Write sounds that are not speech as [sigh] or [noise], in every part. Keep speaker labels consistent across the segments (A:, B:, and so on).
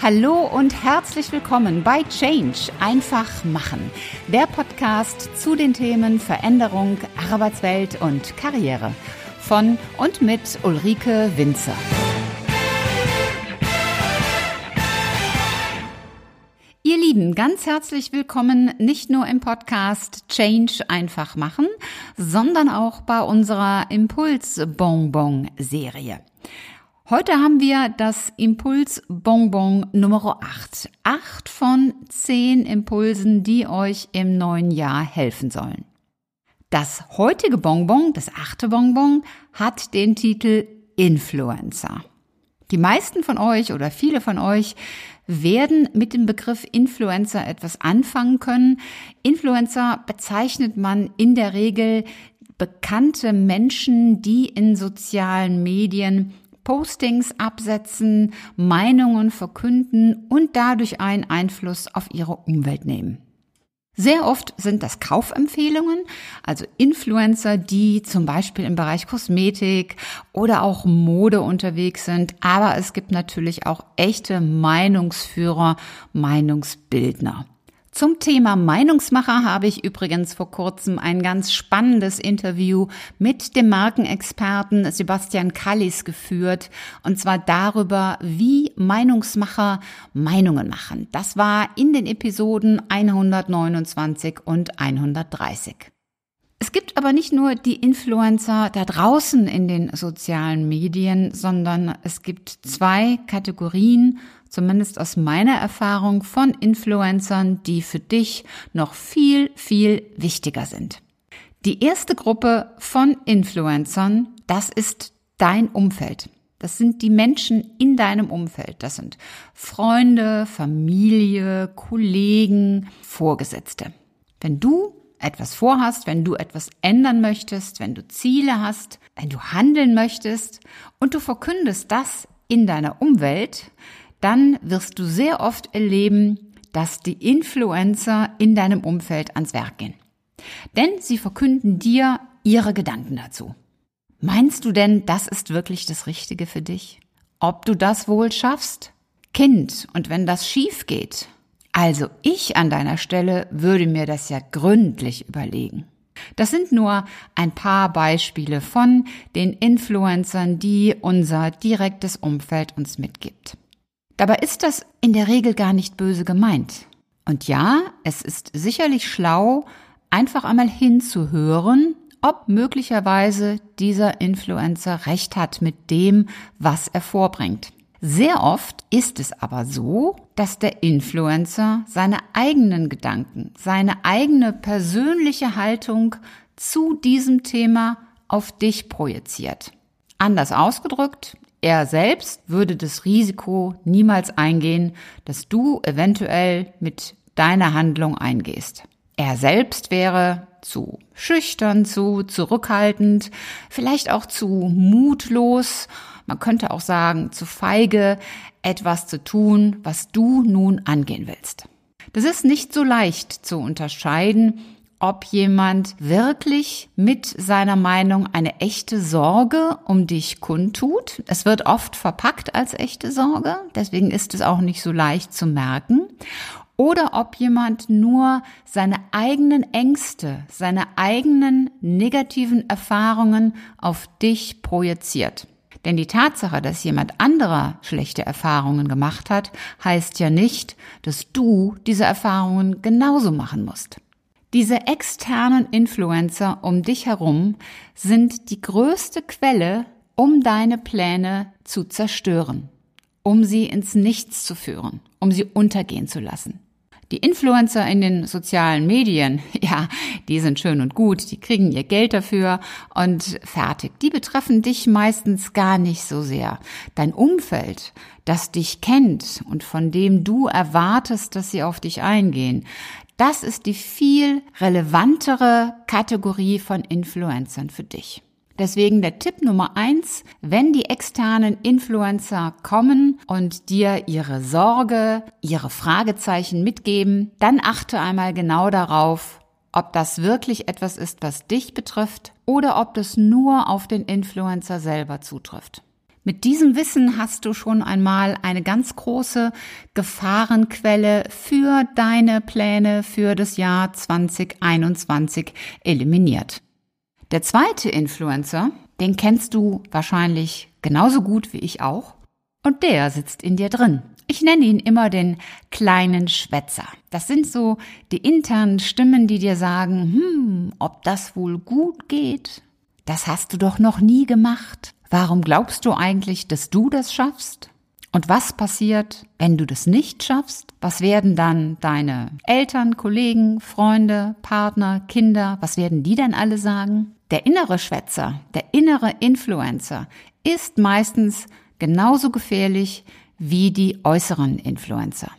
A: Hallo und herzlich willkommen bei Change einfach machen, der Podcast zu den Themen Veränderung, Arbeitswelt und Karriere von und mit Ulrike Winzer. Ihr Lieben, ganz herzlich willkommen nicht nur im Podcast Change einfach machen, sondern auch bei unserer Impuls Bonbon Serie. Heute haben wir das Impuls Bonbon Nummer 8. Acht von zehn Impulsen, die euch im neuen Jahr helfen sollen. Das heutige Bonbon, das achte Bonbon, hat den Titel Influencer. Die meisten von euch oder viele von euch werden mit dem Begriff Influencer etwas anfangen können. Influencer bezeichnet man in der Regel bekannte Menschen, die in sozialen Medien Postings absetzen, Meinungen verkünden und dadurch einen Einfluss auf ihre Umwelt nehmen. Sehr oft sind das Kaufempfehlungen, also Influencer, die zum Beispiel im Bereich Kosmetik oder auch Mode unterwegs sind. Aber es gibt natürlich auch echte Meinungsführer, Meinungsbildner. Zum Thema Meinungsmacher habe ich übrigens vor kurzem ein ganz spannendes Interview mit dem Markenexperten Sebastian Kallis geführt, und zwar darüber, wie Meinungsmacher Meinungen machen. Das war in den Episoden 129 und 130. Es gibt aber nicht nur die Influencer da draußen in den sozialen Medien, sondern es gibt zwei Kategorien, zumindest aus meiner Erfahrung, von Influencern, die für dich noch viel, viel wichtiger sind. Die erste Gruppe von Influencern, das ist dein Umfeld. Das sind die Menschen in deinem Umfeld. Das sind Freunde, Familie, Kollegen, Vorgesetzte. Wenn du etwas vorhast, wenn du etwas ändern möchtest, wenn du Ziele hast, wenn du handeln möchtest und du verkündest das in deiner Umwelt, dann wirst du sehr oft erleben, dass die Influencer in deinem Umfeld ans Werk gehen. Denn sie verkünden dir ihre Gedanken dazu. Meinst du denn, das ist wirklich das Richtige für dich? Ob du das wohl schaffst? Kind, und wenn das schief geht, also ich an deiner Stelle würde mir das ja gründlich überlegen. Das sind nur ein paar Beispiele von den Influencern, die unser direktes Umfeld uns mitgibt. Dabei ist das in der Regel gar nicht böse gemeint. Und ja, es ist sicherlich schlau, einfach einmal hinzuhören, ob möglicherweise dieser Influencer recht hat mit dem, was er vorbringt. Sehr oft ist es aber so, dass der Influencer seine eigenen Gedanken, seine eigene persönliche Haltung zu diesem Thema auf dich projiziert. Anders ausgedrückt, er selbst würde das Risiko niemals eingehen, dass du eventuell mit deiner Handlung eingehst. Er selbst wäre zu schüchtern, zu zurückhaltend, vielleicht auch zu mutlos man könnte auch sagen, zu feige, etwas zu tun, was du nun angehen willst. Das ist nicht so leicht zu unterscheiden, ob jemand wirklich mit seiner Meinung eine echte Sorge um dich kundtut. Es wird oft verpackt als echte Sorge, deswegen ist es auch nicht so leicht zu merken. Oder ob jemand nur seine eigenen Ängste, seine eigenen negativen Erfahrungen auf dich projiziert. Denn die Tatsache, dass jemand anderer schlechte Erfahrungen gemacht hat, heißt ja nicht, dass du diese Erfahrungen genauso machen musst. Diese externen Influencer um dich herum sind die größte Quelle, um deine Pläne zu zerstören, um sie ins Nichts zu führen, um sie untergehen zu lassen. Die Influencer in den sozialen Medien, [laughs] ja, die sind schön und gut, die kriegen ihr Geld dafür und fertig. Die betreffen dich meistens gar nicht so sehr. Dein Umfeld, das dich kennt und von dem du erwartest, dass sie auf dich eingehen, das ist die viel relevantere Kategorie von Influencern für dich. Deswegen der Tipp Nummer eins, wenn die externen Influencer kommen und dir ihre Sorge, ihre Fragezeichen mitgeben, dann achte einmal genau darauf, ob das wirklich etwas ist, was dich betrifft oder ob das nur auf den Influencer selber zutrifft. Mit diesem Wissen hast du schon einmal eine ganz große Gefahrenquelle für deine Pläne für das Jahr 2021 eliminiert. Der zweite Influencer, den kennst du wahrscheinlich genauso gut wie ich auch. Und der sitzt in dir drin. Ich nenne ihn immer den kleinen Schwätzer. Das sind so die internen Stimmen, die dir sagen, hm, ob das wohl gut geht? Das hast du doch noch nie gemacht. Warum glaubst du eigentlich, dass du das schaffst? Und was passiert, wenn du das nicht schaffst? Was werden dann deine Eltern, Kollegen, Freunde, Partner, Kinder, was werden die dann alle sagen? Der innere Schwätzer, der innere Influencer ist meistens genauso gefährlich wie die äußeren Influencer.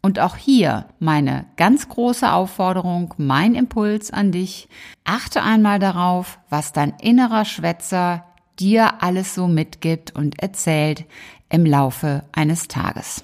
A: Und auch hier meine ganz große Aufforderung, mein Impuls an dich. Achte einmal darauf, was dein innerer Schwätzer dir alles so mitgibt und erzählt im Laufe eines Tages.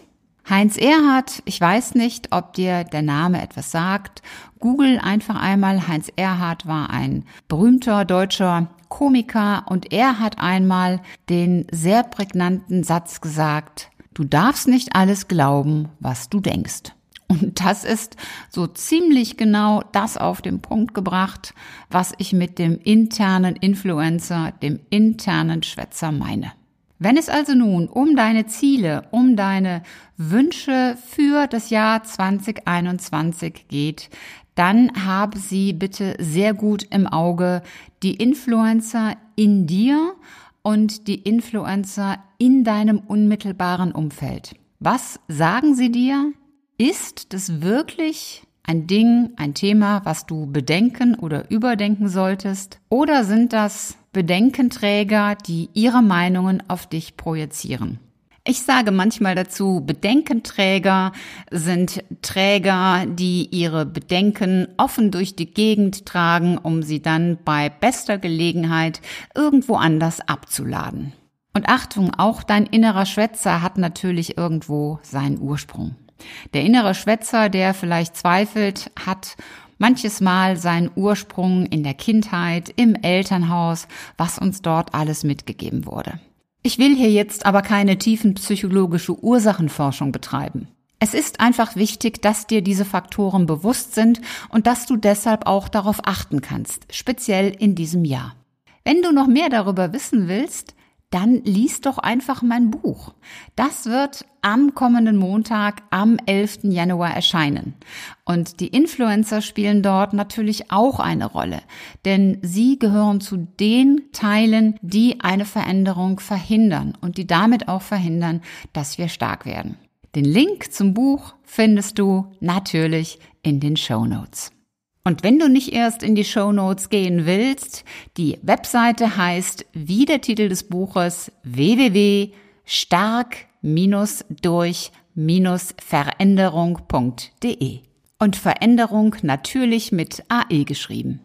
A: Heinz Erhardt, ich weiß nicht, ob dir der Name etwas sagt. Google einfach einmal. Heinz Erhardt war ein berühmter deutscher Komiker und er hat einmal den sehr prägnanten Satz gesagt, Du darfst nicht alles glauben, was du denkst. Und das ist so ziemlich genau das auf den Punkt gebracht, was ich mit dem internen Influencer, dem internen Schwätzer meine. Wenn es also nun um deine Ziele, um deine Wünsche für das Jahr 2021 geht, dann habe sie bitte sehr gut im Auge die Influencer in dir und die Influencer in deinem unmittelbaren Umfeld. Was sagen sie dir? Ist das wirklich ein Ding, ein Thema, was du bedenken oder überdenken solltest? Oder sind das Bedenkenträger, die ihre Meinungen auf dich projizieren? Ich sage manchmal dazu, Bedenkenträger sind Träger, die ihre Bedenken offen durch die Gegend tragen, um sie dann bei bester Gelegenheit irgendwo anders abzuladen. Und Achtung, auch dein innerer Schwätzer hat natürlich irgendwo seinen Ursprung. Der innere Schwätzer, der vielleicht zweifelt, hat manches Mal seinen Ursprung in der Kindheit, im Elternhaus, was uns dort alles mitgegeben wurde. Ich will hier jetzt aber keine tiefen psychologische Ursachenforschung betreiben. Es ist einfach wichtig, dass dir diese Faktoren bewusst sind und dass du deshalb auch darauf achten kannst, speziell in diesem Jahr. Wenn du noch mehr darüber wissen willst, dann lies doch einfach mein Buch. Das wird am kommenden Montag, am 11. Januar erscheinen. Und die Influencer spielen dort natürlich auch eine Rolle, denn sie gehören zu den Teilen, die eine Veränderung verhindern und die damit auch verhindern, dass wir stark werden. Den Link zum Buch findest du natürlich in den Show Notes. Und wenn du nicht erst in die Show Notes gehen willst, die Webseite heißt, wie der Titel des Buches, www.stark-durch-veränderung.de. Und Veränderung natürlich mit AE geschrieben.